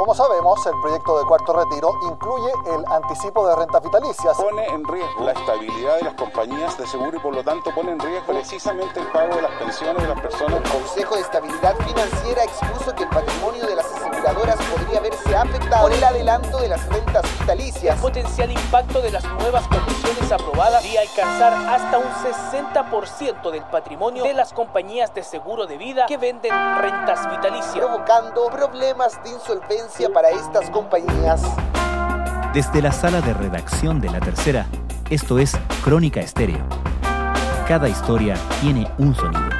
Como sabemos, el proyecto de cuarto retiro incluye el anticipo de rentas vitalicias. Pone en riesgo la estabilidad de las compañías de seguro y por lo tanto pone en riesgo precisamente el pago de las pensiones de las personas. El Consejo de Estabilidad Financiera expuso que el patrimonio de las aseguradoras podría verse afectado por el adelanto de las rentas vitalicias. El potencial impacto de las nuevas condiciones aprobadas y alcanzar hasta un 60% del patrimonio de las compañías de seguro de vida que venden rentas vitalicias, provocando problemas de insolvencia para estas compañías. Desde la sala de redacción de La Tercera, esto es Crónica Estéreo. Cada historia tiene un sonido.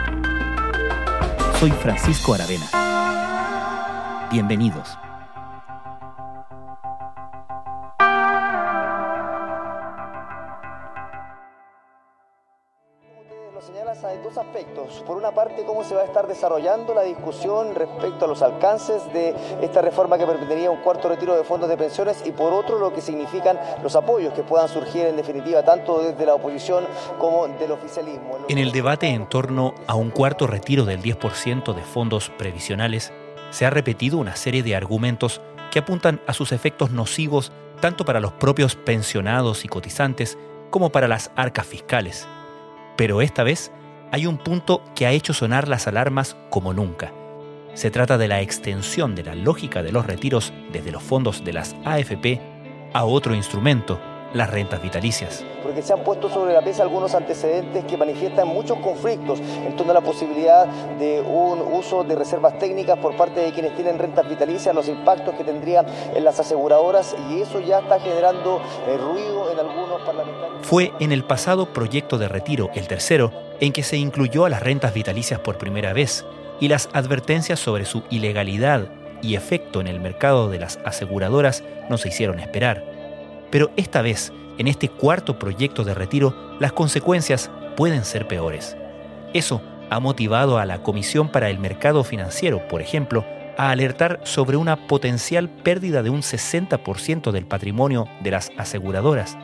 Soy Francisco Aravena. Bienvenidos. hay dos aspectos. Por una parte, cómo se va a estar desarrollando la discusión respecto a los alcances de esta reforma que permitiría un cuarto retiro de fondos de pensiones y por otro lo que significan los apoyos que puedan surgir en definitiva tanto desde la oposición como del oficialismo. En el debate en torno a un cuarto retiro del 10% de fondos previsionales, se ha repetido una serie de argumentos que apuntan a sus efectos nocivos tanto para los propios pensionados y cotizantes como para las arcas fiscales. Pero esta vez hay un punto que ha hecho sonar las alarmas como nunca. Se trata de la extensión de la lógica de los retiros desde los fondos de las AFP a otro instrumento, las rentas vitalicias. Porque se han puesto sobre la mesa algunos antecedentes que manifiestan muchos conflictos en torno a la posibilidad de un uso de reservas técnicas por parte de quienes tienen rentas vitalicias, los impactos que tendrían en las aseguradoras y eso ya está generando eh, ruido en algunos parlamentarios. Fue en el pasado proyecto de retiro, el tercero, en que se incluyó a las rentas vitalicias por primera vez y las advertencias sobre su ilegalidad y efecto en el mercado de las aseguradoras no se hicieron esperar. Pero esta vez, en este cuarto proyecto de retiro, las consecuencias pueden ser peores. Eso ha motivado a la Comisión para el Mercado Financiero, por ejemplo, a alertar sobre una potencial pérdida de un 60% del patrimonio de las aseguradoras.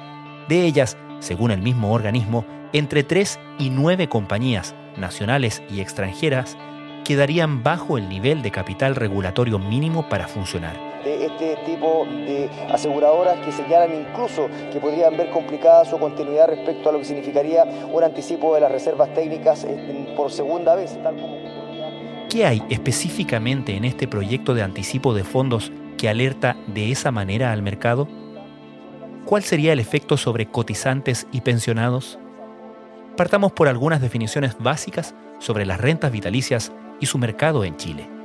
De ellas, según el mismo organismo, entre 3 y 9 compañías, nacionales y extranjeras, quedarían bajo el nivel de capital regulatorio mínimo para funcionar. De este tipo de aseguradoras que señalan incluso que podrían ver complicada su continuidad respecto a lo que significaría un anticipo de las reservas técnicas por segunda vez. ¿Qué hay específicamente en este proyecto de anticipo de fondos que alerta de esa manera al mercado? ¿Cuál sería el efecto sobre cotizantes y pensionados? Partamos por algunas definiciones básicas sobre las rentas vitalicias y su mercado en Chile.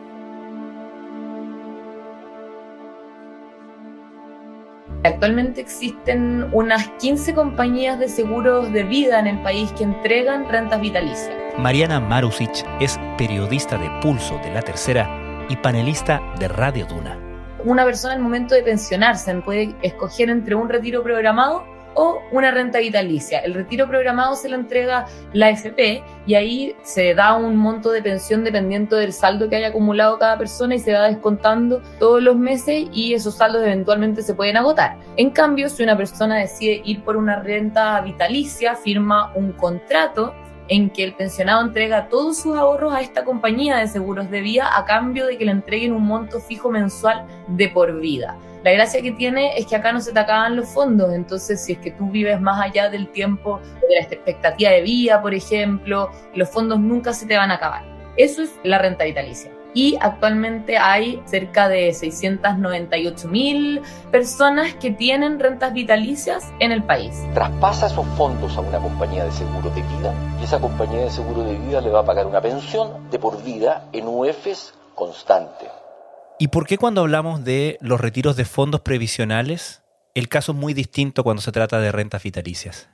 Actualmente existen unas 15 compañías de seguros de vida en el país que entregan rentas vitalicias. Mariana Marusic es periodista de Pulso de La Tercera y panelista de Radio Duna. Una persona al momento de pensionarse puede escoger entre un retiro programado o una renta vitalicia. El retiro programado se lo entrega la FP y ahí se da un monto de pensión dependiendo del saldo que haya acumulado cada persona y se va descontando todos los meses y esos saldos eventualmente se pueden agotar. En cambio, si una persona decide ir por una renta vitalicia, firma un contrato en que el pensionado entrega todos sus ahorros a esta compañía de seguros de vida a cambio de que le entreguen un monto fijo mensual de por vida. La gracia que tiene es que acá no se te acaban los fondos, entonces si es que tú vives más allá del tiempo de la expectativa de vida, por ejemplo, los fondos nunca se te van a acabar. Eso es la renta vitalicia. Y actualmente hay cerca de 698 mil personas que tienen rentas vitalicias en el país. Traspasa esos fondos a una compañía de seguro de vida y esa compañía de seguro de vida le va a pagar una pensión de por vida en UEFs constante. ¿Y por qué cuando hablamos de los retiros de fondos previsionales, el caso es muy distinto cuando se trata de rentas vitalicias?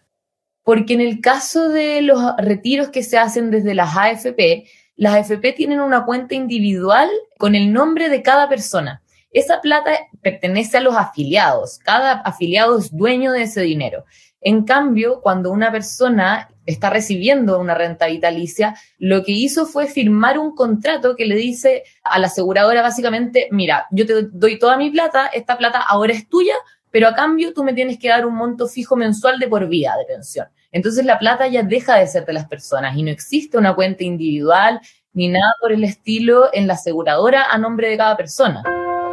Porque en el caso de los retiros que se hacen desde las AFP, las AFP tienen una cuenta individual con el nombre de cada persona. Esa plata pertenece a los afiliados. Cada afiliado es dueño de ese dinero. En cambio, cuando una persona está recibiendo una renta vitalicia, lo que hizo fue firmar un contrato que le dice a la aseguradora básicamente, mira, yo te doy toda mi plata, esta plata ahora es tuya, pero a cambio tú me tienes que dar un monto fijo mensual de por vida de pensión. Entonces la plata ya deja de ser de las personas y no existe una cuenta individual ni nada por el estilo en la aseguradora a nombre de cada persona.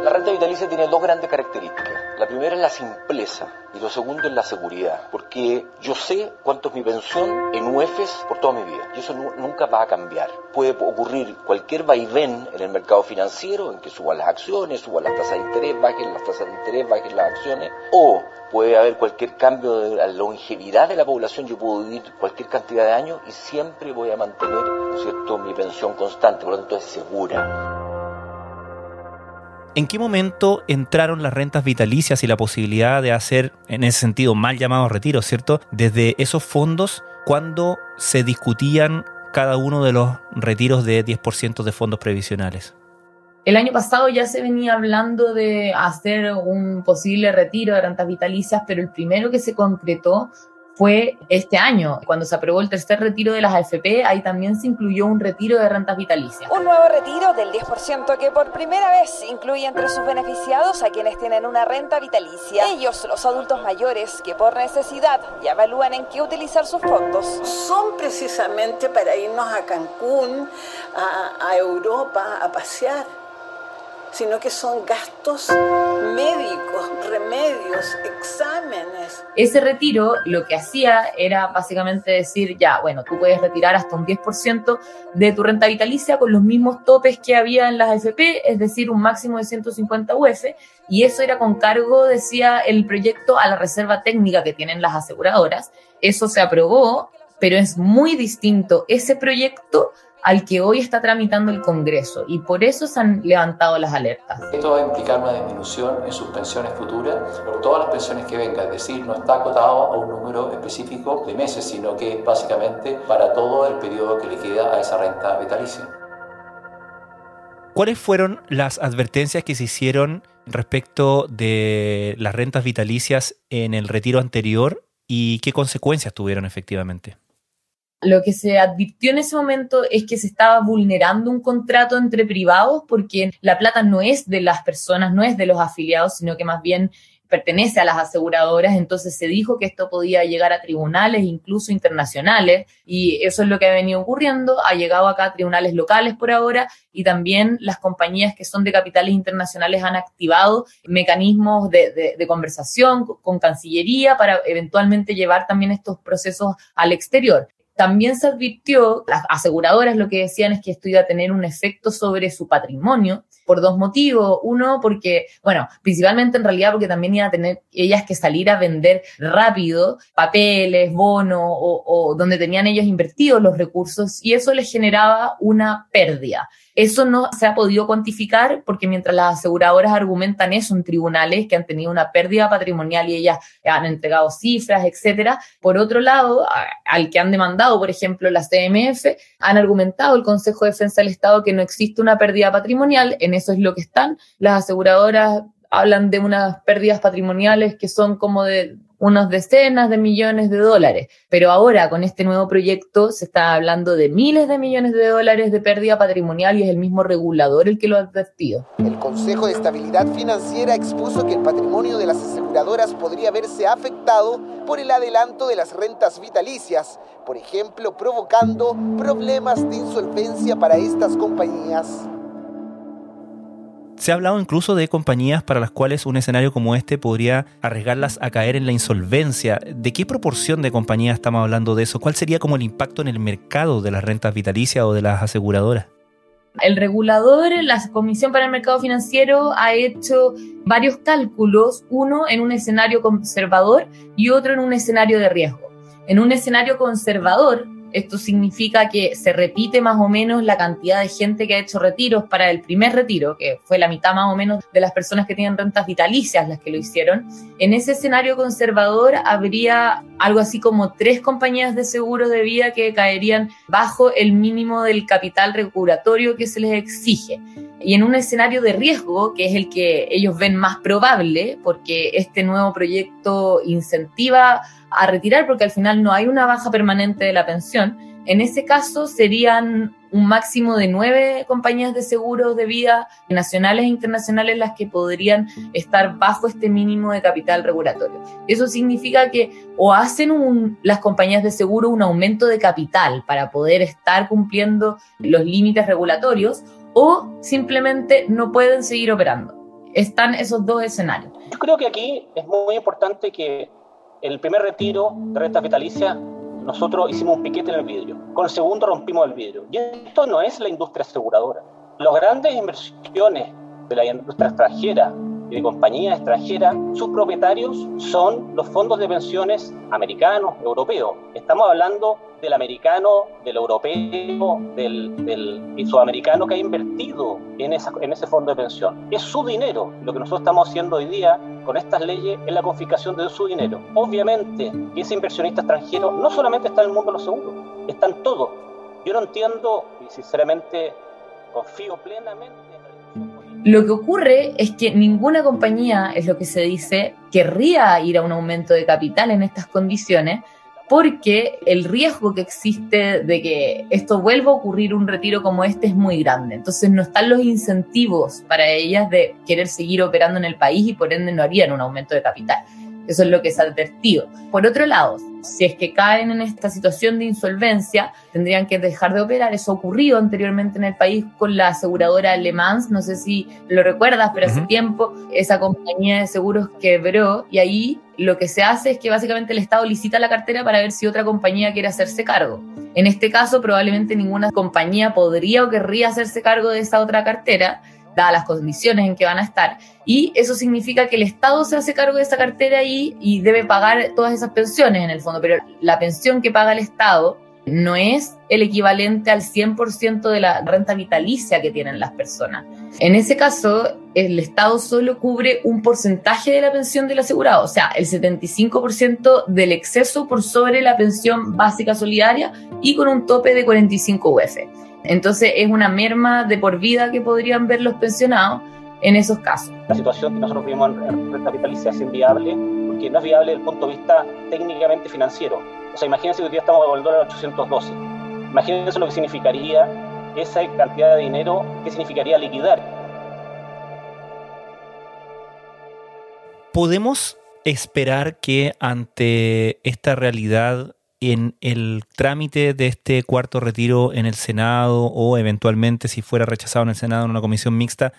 La renta vitalicia tiene dos grandes características. La primera es la simpleza y lo segundo es la seguridad, porque yo sé cuánto es mi pensión en UEFs por toda mi vida y eso nunca va a cambiar. Puede ocurrir cualquier vaivén en el mercado financiero, en que suban las acciones, suban las tasas de interés, bajen las tasas de interés, bajen las acciones, o puede haber cualquier cambio de la longevidad de la población, yo puedo vivir cualquier cantidad de años y siempre voy a mantener, cierto?, mi pensión constante, por lo tanto es segura. ¿En qué momento entraron las rentas vitalicias y la posibilidad de hacer, en ese sentido, mal llamados retiros, ¿cierto? Desde esos fondos, cuando se discutían cada uno de los retiros de 10% de fondos previsionales. El año pasado ya se venía hablando de hacer un posible retiro de rentas vitalicias, pero el primero que se concretó fue este año, cuando se aprobó el tercer retiro de las AFP, ahí también se incluyó un retiro de rentas vitalicias. Un nuevo retiro del 10% que por primera vez incluye entre sus beneficiados a quienes tienen una renta vitalicia. Ellos, los adultos mayores, que por necesidad ya evalúan en qué utilizar sus fondos. Son precisamente para irnos a Cancún, a, a Europa, a pasear sino que son gastos médicos, remedios, exámenes. Ese retiro lo que hacía era básicamente decir, ya, bueno, tú puedes retirar hasta un 10% de tu renta vitalicia con los mismos topes que había en las AFP, es decir, un máximo de 150 UF, y eso era con cargo, decía el proyecto, a la reserva técnica que tienen las aseguradoras. Eso se aprobó, pero es muy distinto ese proyecto al que hoy está tramitando el Congreso y por eso se han levantado las alertas. Esto va a implicar una disminución en sus pensiones futuras por todas las pensiones que vengan, es decir, no está acotado a un número específico de meses, sino que básicamente para todo el periodo que le queda a esa renta vitalicia. ¿Cuáles fueron las advertencias que se hicieron respecto de las rentas vitalicias en el retiro anterior y qué consecuencias tuvieron efectivamente? Lo que se advirtió en ese momento es que se estaba vulnerando un contrato entre privados porque la plata no es de las personas, no es de los afiliados, sino que más bien pertenece a las aseguradoras, entonces se dijo que esto podía llegar a tribunales, incluso internacionales, y eso es lo que ha venido ocurriendo, ha llegado acá a tribunales locales por ahora, y también las compañías que son de capitales internacionales han activado mecanismos de, de conversación con Cancillería para eventualmente llevar también estos procesos al exterior. También se advirtió, las aseguradoras lo que decían es que esto iba a tener un efecto sobre su patrimonio por dos motivos. Uno, porque, bueno, principalmente en realidad porque también iban a tener ellas que salir a vender rápido papeles, bonos o, o donde tenían ellos invertidos los recursos y eso les generaba una pérdida. Eso no se ha podido cuantificar porque mientras las aseguradoras argumentan eso en tribunales que han tenido una pérdida patrimonial y ellas han entregado cifras, etcétera, por otro lado, al que han demandado, por ejemplo, las CMF, han argumentado el Consejo de Defensa del Estado que no existe una pérdida patrimonial, en eso es lo que están. Las aseguradoras hablan de unas pérdidas patrimoniales que son como de unas decenas de millones de dólares. Pero ahora con este nuevo proyecto se está hablando de miles de millones de dólares de pérdida patrimonial y es el mismo regulador el que lo ha advertido. El Consejo de Estabilidad Financiera expuso que el patrimonio de las aseguradoras podría verse afectado por el adelanto de las rentas vitalicias, por ejemplo, provocando problemas de insolvencia para estas compañías. Se ha hablado incluso de compañías para las cuales un escenario como este podría arriesgarlas a caer en la insolvencia. ¿De qué proporción de compañías estamos hablando de eso? ¿Cuál sería como el impacto en el mercado de las rentas vitalicias o de las aseguradoras? El regulador, la Comisión para el Mercado Financiero, ha hecho varios cálculos, uno en un escenario conservador y otro en un escenario de riesgo. En un escenario conservador, esto significa que se repite más o menos la cantidad de gente que ha hecho retiros para el primer retiro, que fue la mitad más o menos de las personas que tienen rentas vitalicias las que lo hicieron. En ese escenario conservador habría algo así como tres compañías de seguros de vida que caerían bajo el mínimo del capital regulatorio que se les exige. Y en un escenario de riesgo, que es el que ellos ven más probable, porque este nuevo proyecto incentiva a retirar porque al final no hay una baja permanente de la pensión. En ese caso serían un máximo de nueve compañías de seguros de vida nacionales e internacionales las que podrían estar bajo este mínimo de capital regulatorio. Eso significa que o hacen las compañías de seguro un aumento de capital para poder estar cumpliendo los límites regulatorios o simplemente no pueden seguir operando están esos dos escenarios. Yo creo que aquí es muy importante que el primer retiro de renta vitalicia nosotros hicimos un piquete en el vidrio. Con el segundo rompimos el vidrio. Y esto no es la industria aseguradora. Las grandes inversiones de la industria extranjera de compañías extranjeras, sus propietarios son los fondos de pensiones americanos, europeos. Estamos hablando del americano, del europeo, del, del sudamericano que ha invertido en, esa, en ese fondo de pensión. Es su dinero. Lo que nosotros estamos haciendo hoy día con estas leyes es la confiscación de su dinero. Obviamente, ese inversionista extranjero no solamente está en el mundo de los seguros, está en todo. Yo no entiendo y sinceramente confío plenamente lo que ocurre es que ninguna compañía, es lo que se dice, querría ir a un aumento de capital en estas condiciones porque el riesgo que existe de que esto vuelva a ocurrir un retiro como este es muy grande. Entonces no están los incentivos para ellas de querer seguir operando en el país y por ende no harían un aumento de capital. Eso es lo que se ha advertido. Por otro lado, si es que caen en esta situación de insolvencia, tendrían que dejar de operar. Eso ocurrió anteriormente en el país con la aseguradora Alemán. No sé si lo recuerdas, pero hace tiempo esa compañía de seguros quebró y ahí lo que se hace es que básicamente el Estado licita la cartera para ver si otra compañía quiere hacerse cargo. En este caso, probablemente ninguna compañía podría o querría hacerse cargo de esa otra cartera dadas las condiciones en que van a estar. Y eso significa que el Estado se hace cargo de esa cartera ahí y debe pagar todas esas pensiones en el fondo, pero la pensión que paga el Estado no es el equivalente al 100% de la renta vitalicia que tienen las personas. En ese caso, el Estado solo cubre un porcentaje de la pensión del asegurado, o sea, el 75% del exceso por sobre la pensión básica solidaria y con un tope de 45 UF. Entonces es una merma de por vida que podrían ver los pensionados en esos casos. La situación que nosotros vivimos en renta vitalicia es inviable porque no es viable desde el punto de vista técnicamente financiero. O sea, imagínense que hoy día estamos con el dólar 812. Imagínense lo que significaría esa cantidad de dinero, qué significaría liquidar. ¿Podemos esperar que ante esta realidad en el trámite de este cuarto retiro en el Senado o eventualmente si fuera rechazado en el Senado en una comisión mixta,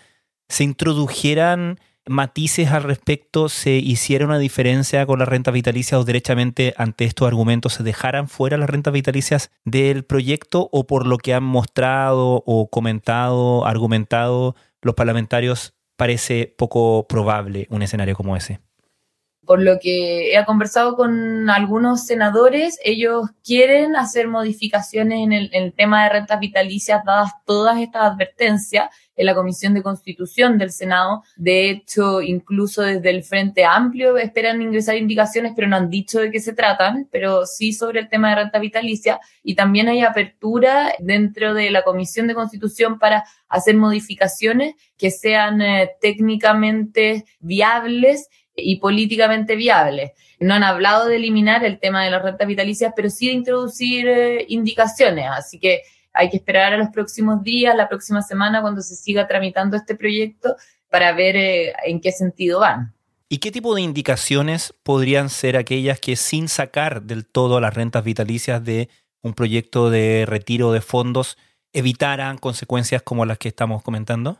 se introdujeran matices al respecto, se hiciera una diferencia con las rentas vitalicias o derechamente ante estos argumentos se dejaran fuera las rentas vitalicias del proyecto o por lo que han mostrado o comentado, argumentado los parlamentarios, parece poco probable un escenario como ese? Por lo que he conversado con algunos senadores, ellos quieren hacer modificaciones en el, tema de rentas vitalicias dadas todas estas advertencias en la Comisión de Constitución del Senado. De hecho, incluso desde el Frente Amplio esperan ingresar indicaciones, pero no han dicho de qué se tratan, pero sí sobre el tema de renta vitalicia. Y también hay apertura dentro de la Comisión de Constitución para hacer modificaciones que sean eh, técnicamente viables y políticamente viables. No han hablado de eliminar el tema de las rentas vitalicias, pero sí de introducir eh, indicaciones. Así que hay que esperar a los próximos días, la próxima semana, cuando se siga tramitando este proyecto, para ver eh, en qué sentido van. ¿Y qué tipo de indicaciones podrían ser aquellas que sin sacar del todo las rentas vitalicias de un proyecto de retiro de fondos evitaran consecuencias como las que estamos comentando?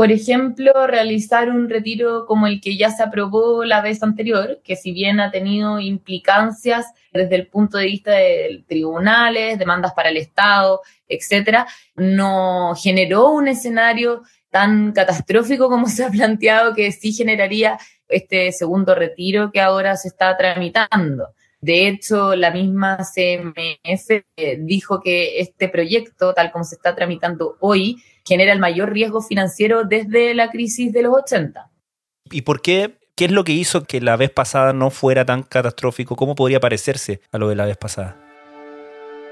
Por ejemplo, realizar un retiro como el que ya se aprobó la vez anterior, que si bien ha tenido implicancias desde el punto de vista de tribunales, demandas para el Estado, etcétera, no generó un escenario tan catastrófico como se ha planteado que sí generaría este segundo retiro que ahora se está tramitando. De hecho, la misma CMF dijo que este proyecto, tal como se está tramitando hoy, genera el mayor riesgo financiero desde la crisis de los 80. ¿Y por qué? ¿Qué es lo que hizo que la vez pasada no fuera tan catastrófico? ¿Cómo podría parecerse a lo de la vez pasada?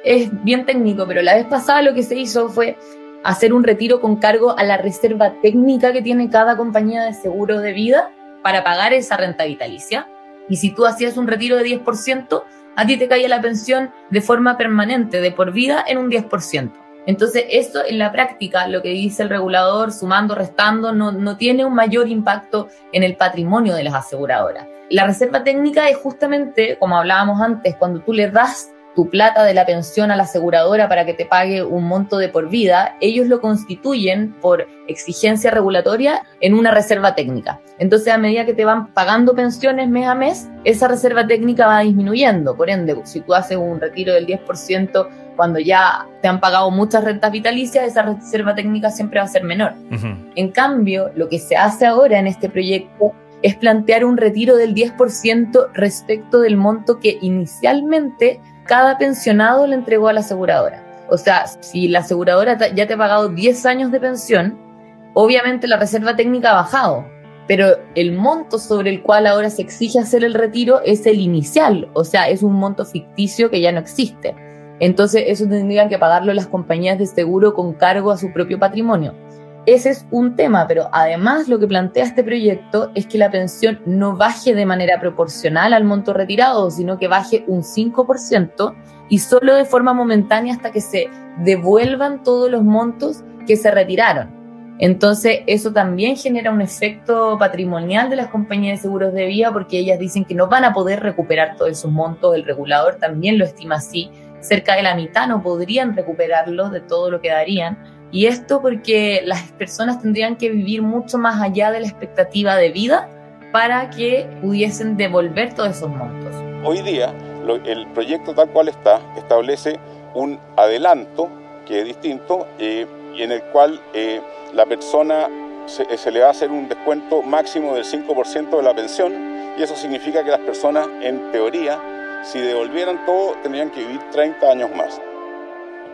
Es bien técnico, pero la vez pasada lo que se hizo fue hacer un retiro con cargo a la reserva técnica que tiene cada compañía de seguro de vida para pagar esa renta vitalicia. Y si tú hacías un retiro de 10%, a ti te caía la pensión de forma permanente, de por vida, en un 10%. Entonces, esto en la práctica, lo que dice el regulador, sumando, restando, no, no tiene un mayor impacto en el patrimonio de las aseguradoras. La reserva técnica es justamente, como hablábamos antes, cuando tú le das tu plata de la pensión a la aseguradora para que te pague un monto de por vida, ellos lo constituyen por exigencia regulatoria en una reserva técnica. Entonces, a medida que te van pagando pensiones mes a mes, esa reserva técnica va disminuyendo. Por ende, si tú haces un retiro del 10%, cuando ya te han pagado muchas rentas vitalicias, esa reserva técnica siempre va a ser menor. En cambio, lo que se hace ahora en este proyecto es plantear un retiro del 10% respecto del monto que inicialmente cada pensionado le entregó a la aseguradora. O sea, si la aseguradora ya te ha pagado 10 años de pensión, obviamente la reserva técnica ha bajado, pero el monto sobre el cual ahora se exige hacer el retiro es el inicial, o sea, es un monto ficticio que ya no existe. Entonces eso tendrían que pagarlo las compañías de seguro con cargo a su propio patrimonio. Ese es un tema, pero además lo que plantea este proyecto es que la pensión no baje de manera proporcional al monto retirado, sino que baje un 5% y solo de forma momentánea hasta que se devuelvan todos los montos que se retiraron. Entonces, eso también genera un efecto patrimonial de las compañías de seguros de vida porque ellas dicen que no van a poder recuperar todos esos montos. El regulador también lo estima así. Cerca de la mitad no podrían recuperarlo de todo lo que darían. Y esto porque las personas tendrían que vivir mucho más allá de la expectativa de vida para que pudiesen devolver todos esos montos. Hoy día, el proyecto tal cual está establece un adelanto que es distinto eh, y en el cual eh, la persona se, se, le va a hacer un descuento máximo del 5% de la pensión y eso significa que las personas, en teoría, si devolvieran todo, tendrían que vivir 30 años más.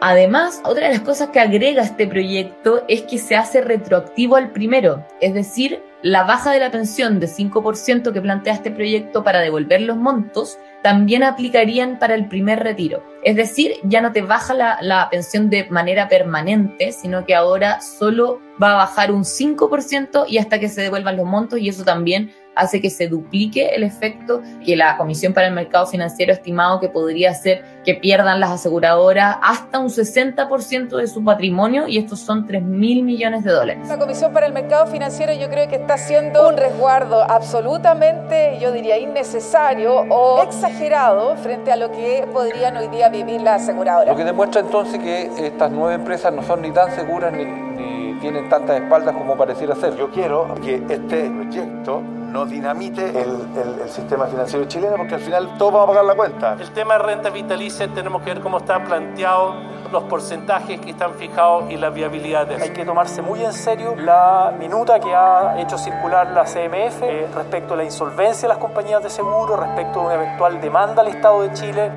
Además, otra de las cosas que agrega este proyecto es que se hace retroactivo al primero, es decir, la baja de la pensión de 5% que plantea este proyecto para devolver los montos también aplicarían para el primer retiro. Es decir, ya no te baja la, la, pensión de manera permanente, sino que ahora solo va a bajar un 5% y hasta que se devuelvan los montos y eso también hace que se duplique el efecto que la Comisión para el Mercado Financiero ha estimado que podría ser que pierdan las aseguradoras hasta un 60% de su patrimonio y estos son 3 mil millones de dólares. La Comisión para el Mercado Financiero yo creo que está haciendo un resguardo absolutamente, yo diría, innecesario o exagerado frente a lo que podrían hoy día vivir las aseguradoras. Lo que demuestra entonces que estas nueve empresas no son ni tan seguras ni, ni tienen tantas espaldas como pareciera ser. Yo quiero que este proyecto no dinamite el, el, el, sistema financiero chileno porque al final todos vamos a pagar la cuenta. El tema de renta vitalicia tenemos que ver cómo están planteados los porcentajes que están fijados y la viabilidad de eso. Hay que tomarse muy en serio la minuta que ha hecho circular la CMF eh, respecto a la insolvencia de las compañías de seguro, respecto a una eventual demanda al Estado de Chile.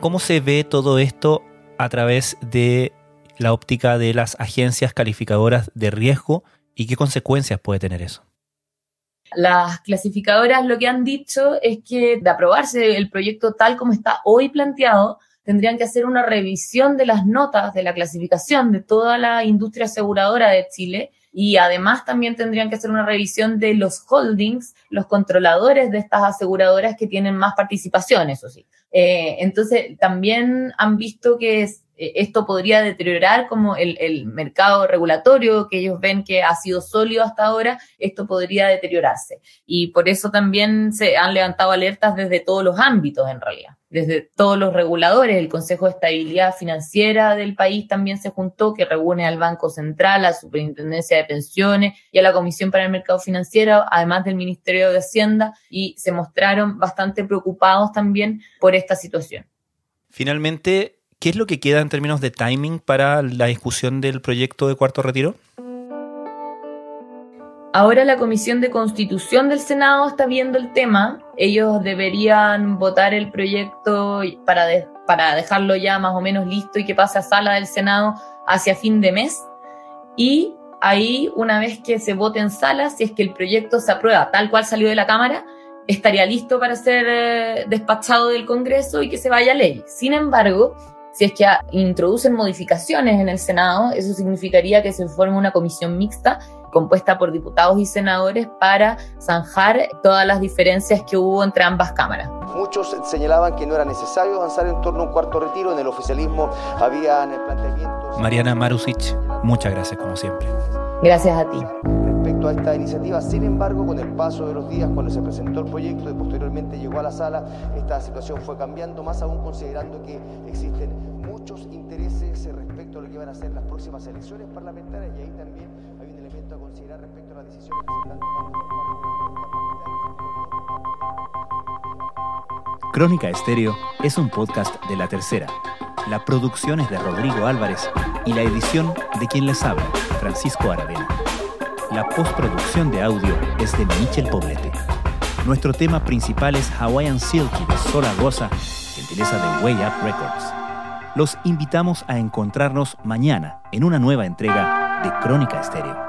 ¿Cómo se ve todo esto a través de la óptica de las agencias calificadoras de riesgo? ¿Y qué consecuencias puede tener eso? Las clasificadoras lo que han dicho es que de aprobarse el proyecto tal como está hoy planteado, tendrían que hacer una revisión de las notas de la clasificación de toda la industria aseguradora de Chile y además también tendrían que hacer una revisión de los holdings, los controladores de estas aseguradoras que tienen más participación, eso sí. Eh, entonces, también han visto que es, esto podría deteriorar como el, el, mercado regulatorio que ellos ven que ha sido sólido hasta ahora, esto podría deteriorarse. Y por eso también se han levantado alertas desde todos los ámbitos en realidad, desde todos los reguladores. El Consejo de Estabilidad Financiera del país también se juntó, que reúne al Banco Central, a la Superintendencia de Pensiones y a la Comisión para el Mercado Financiero, además del Ministerio de Hacienda, y se mostraron bastante preocupados también por esta situación. Finalmente, ¿Qué es lo que queda en términos de timing para la discusión del proyecto de cuarto retiro? Ahora la Comisión de Constitución del Senado está viendo el tema. Ellos deberían votar el proyecto para, para dejarlo ya más o menos listo y que pase a sala del Senado hacia fin de mes. Y ahí, una vez que se vote en sala, si es que el proyecto se aprueba tal cual salió de la Cámara, estaría listo para ser eh, despachado del Congreso y que se vaya a ley. Sin embargo, si es que introducen modificaciones en el Senado, eso significaría que se forme una comisión mixta compuesta por diputados y senadores para zanjar todas las diferencias que hubo entre ambas cámaras. Muchos señalaban que no era necesario avanzar en torno a un cuarto retiro, en el oficialismo habían planteamientos. Mariana Marusic, muchas gracias como siempre. Gracias a ti. Respecto respecto a esta iniciativa. Sin embargo, con el paso de los días, cuando se presentó el proyecto y posteriormente llegó a la sala, esta situación fue cambiando, más aún considerando que existen muchos intereses respecto a lo que van a ser las próximas elecciones parlamentarias y ahí también hay un elemento a considerar respecto a las decisiones que se están tomando. Crónica Estéreo es un podcast de La Tercera. La producción es de Rodrigo Álvarez y la edición de quien les habla, Francisco Aravena. La postproducción de audio es de Michel Poblete. Nuestro tema principal es Hawaiian Silky de Sola Rosa, gentileza de Way Up Records. Los invitamos a encontrarnos mañana en una nueva entrega de Crónica Estéreo.